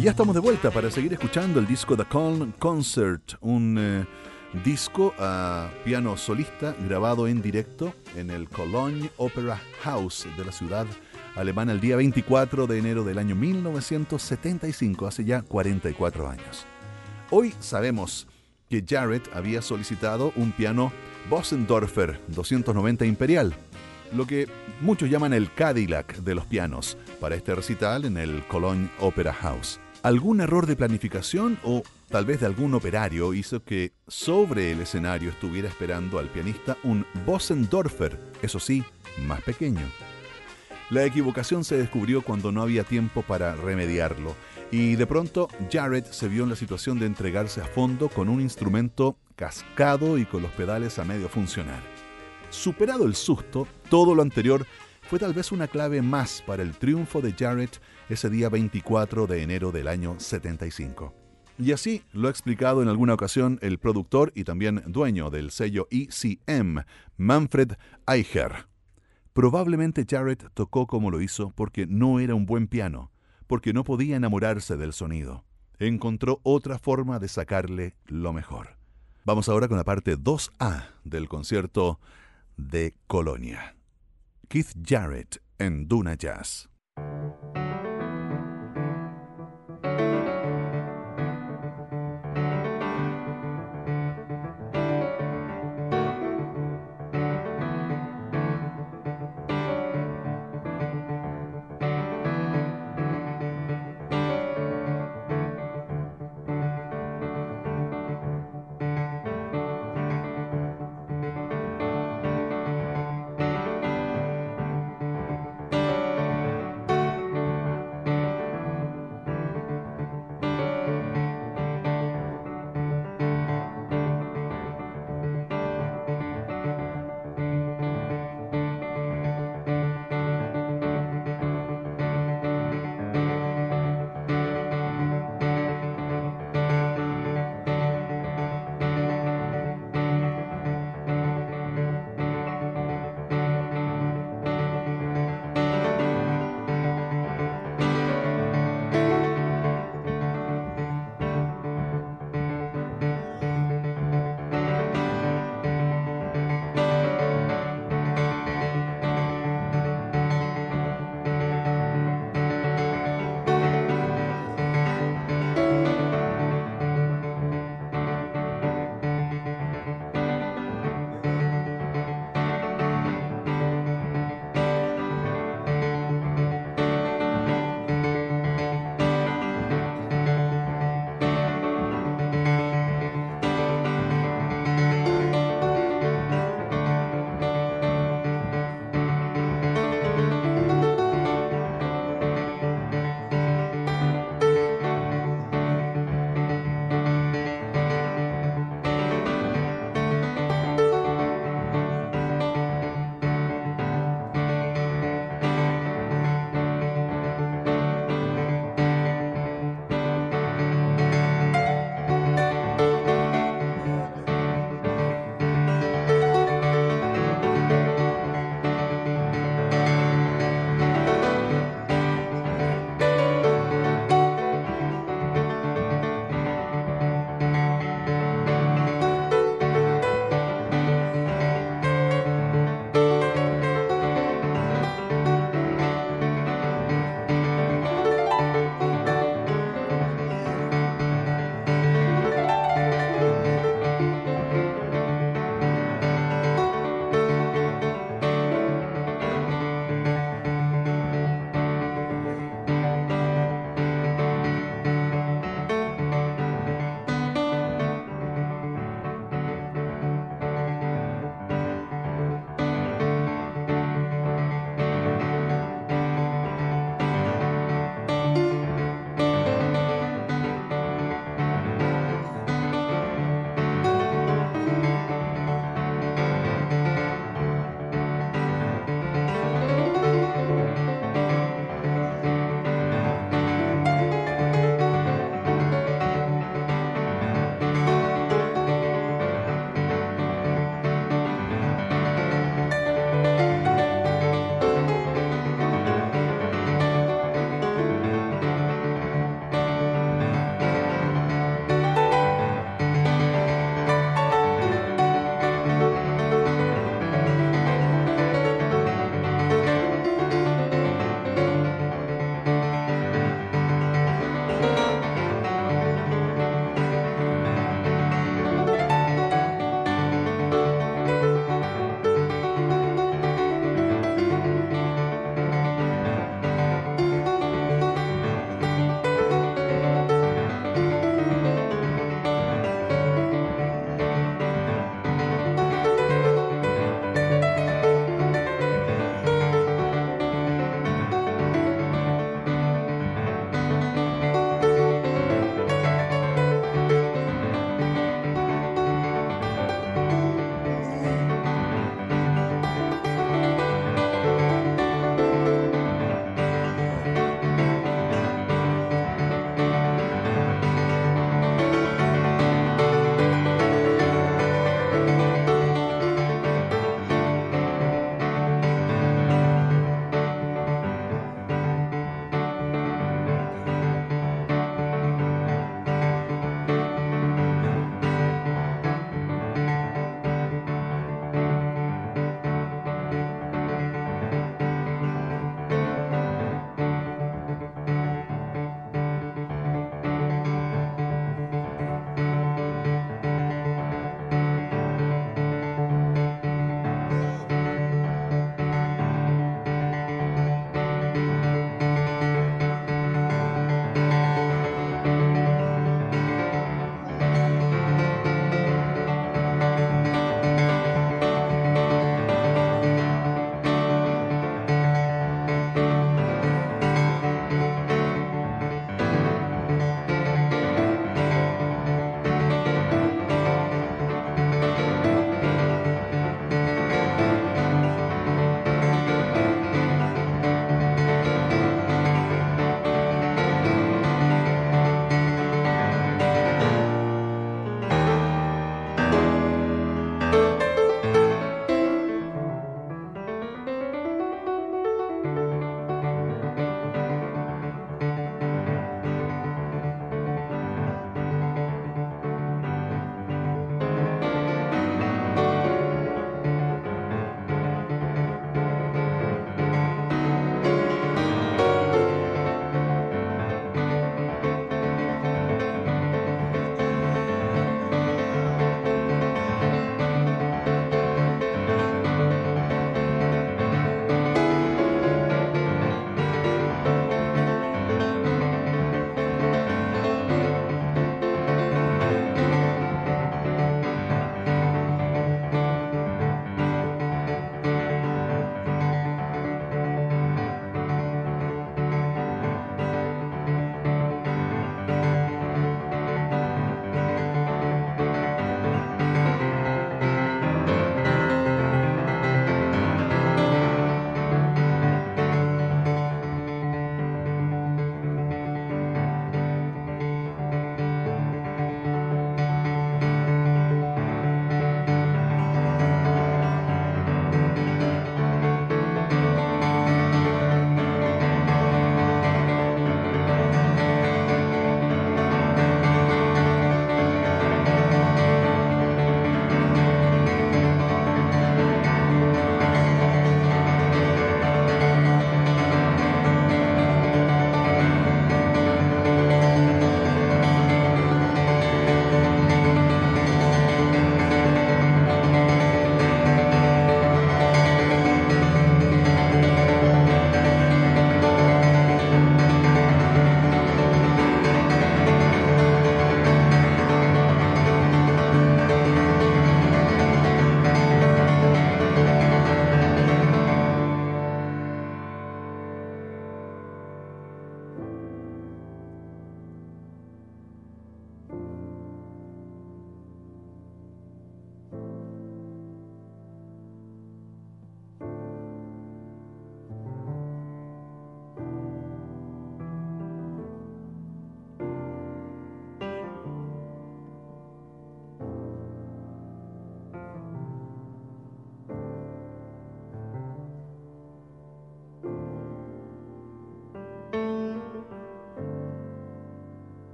Y ya estamos de vuelta para seguir escuchando el disco The Calm Concert, un eh, disco a piano solista grabado en directo en el Cologne Opera House de la ciudad alemana el día 24 de enero del año 1975, hace ya 44 años. Hoy sabemos que Jarrett había solicitado un piano Bossendorfer 290 Imperial, lo que muchos llaman el Cadillac de los pianos, para este recital en el Cologne Opera House. Algún error de planificación o tal vez de algún operario hizo que sobre el escenario estuviera esperando al pianista un Bossendorfer, eso sí, más pequeño. La equivocación se descubrió cuando no había tiempo para remediarlo, y de pronto Jarrett se vio en la situación de entregarse a fondo con un instrumento cascado y con los pedales a medio funcionar. Superado el susto, todo lo anterior fue tal vez una clave más para el triunfo de Jarrett ese día 24 de enero del año 75. Y así lo ha explicado en alguna ocasión el productor y también dueño del sello ECM, Manfred Eicher. Probablemente Jarrett tocó como lo hizo porque no era un buen piano, porque no podía enamorarse del sonido. Encontró otra forma de sacarle lo mejor. Vamos ahora con la parte 2A del concierto de Colonia. Keith Jarrett en Duna Jazz.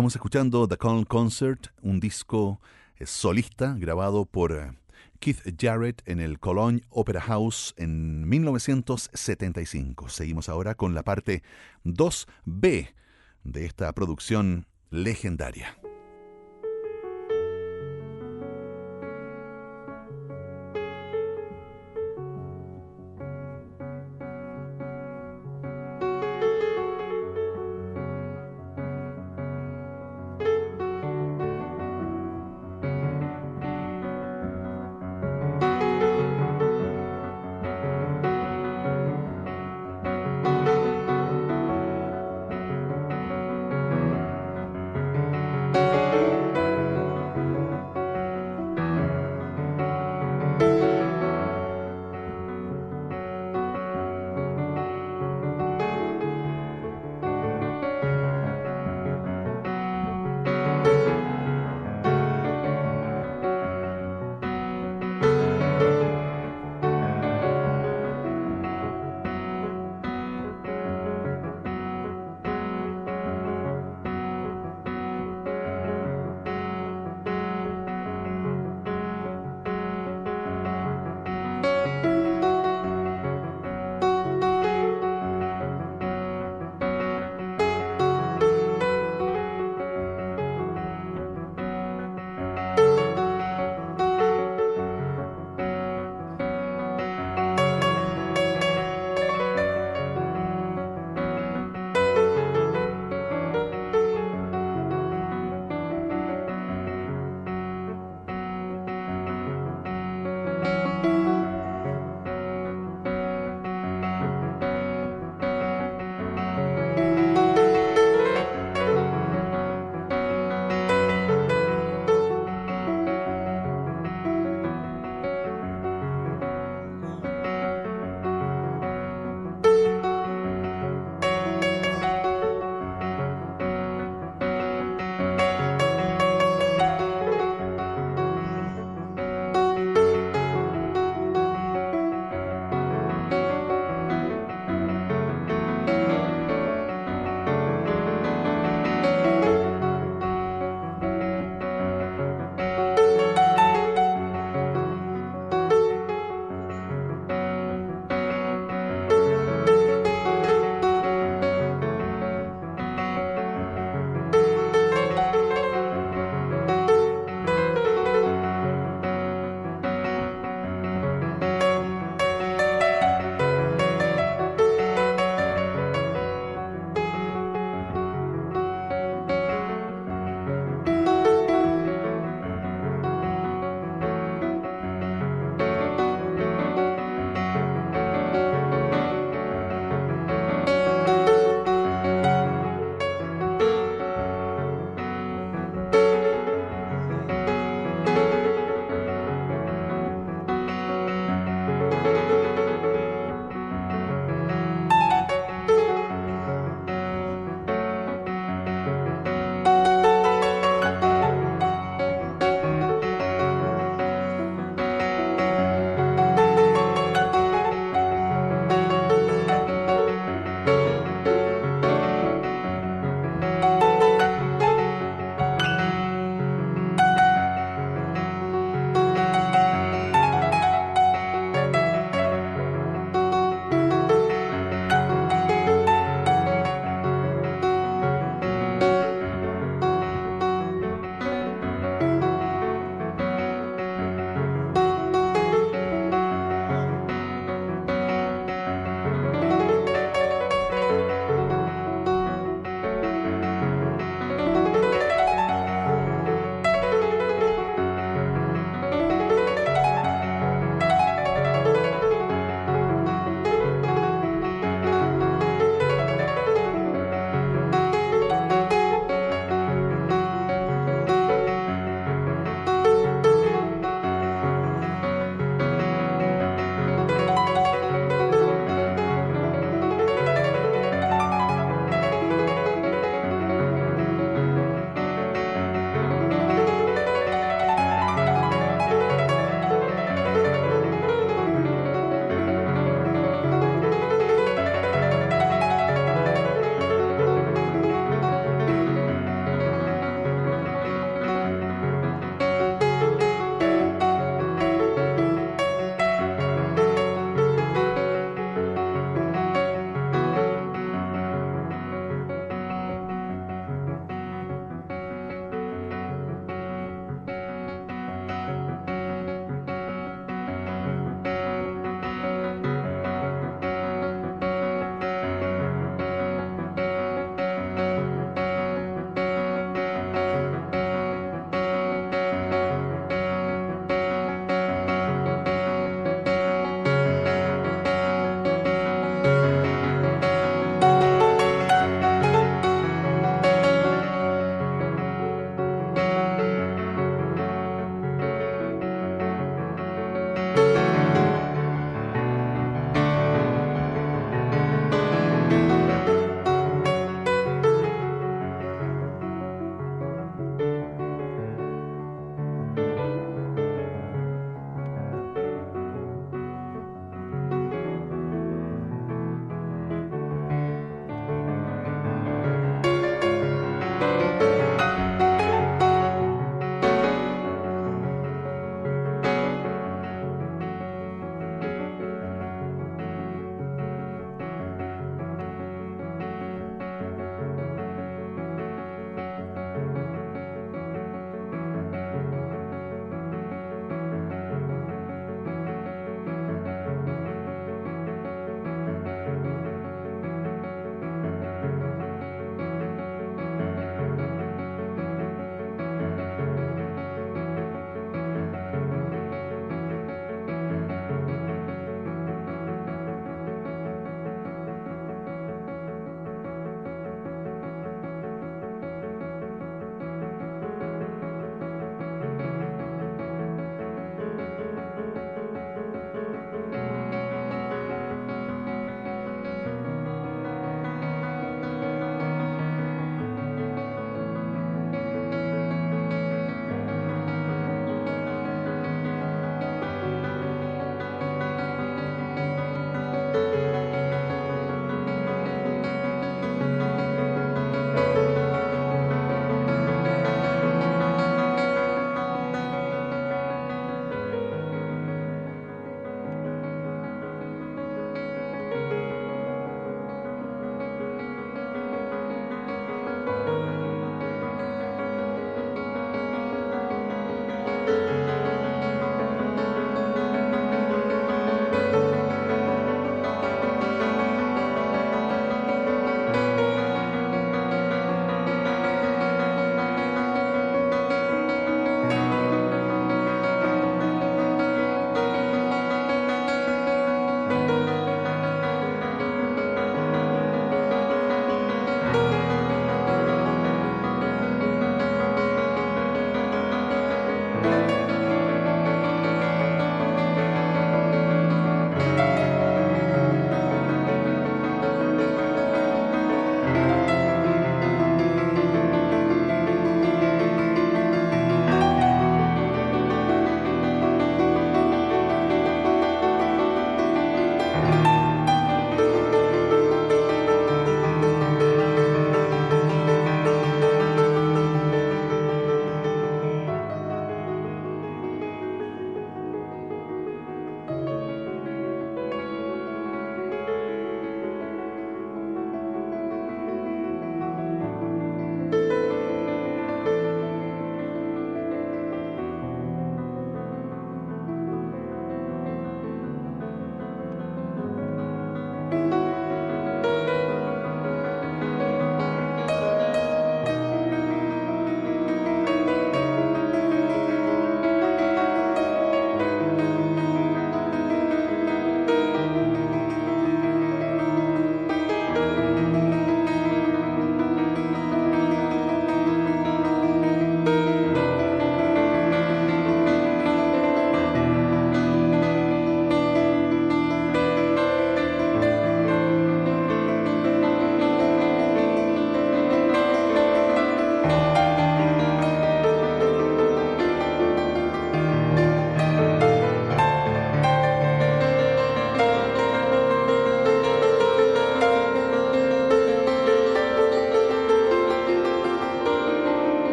Estamos escuchando The Coln Concert, un disco eh, solista grabado por eh, Keith Jarrett en el Cologne Opera House en 1975. Seguimos ahora con la parte 2B de esta producción legendaria.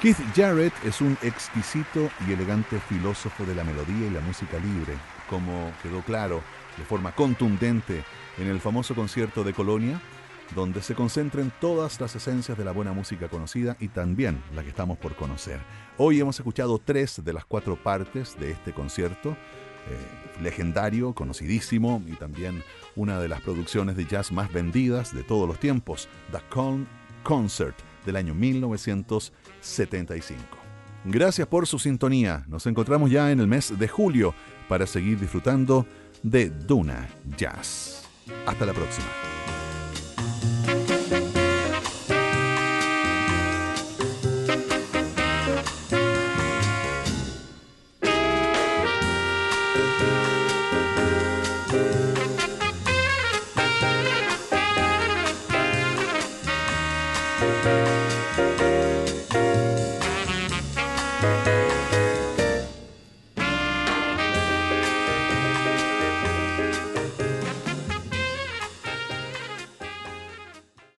Keith Jarrett es un exquisito y elegante filósofo de la melodía y la música libre, como quedó claro de forma contundente en el famoso concierto de Colonia, donde se concentran todas las esencias de la buena música conocida y también la que estamos por conocer. Hoy hemos escuchado tres de las cuatro partes de este concierto, eh, legendario, conocidísimo y también una de las producciones de jazz más vendidas de todos los tiempos, The Calm Concert del año 1975. Gracias por su sintonía. Nos encontramos ya en el mes de julio para seguir disfrutando de Duna Jazz. Hasta la próxima.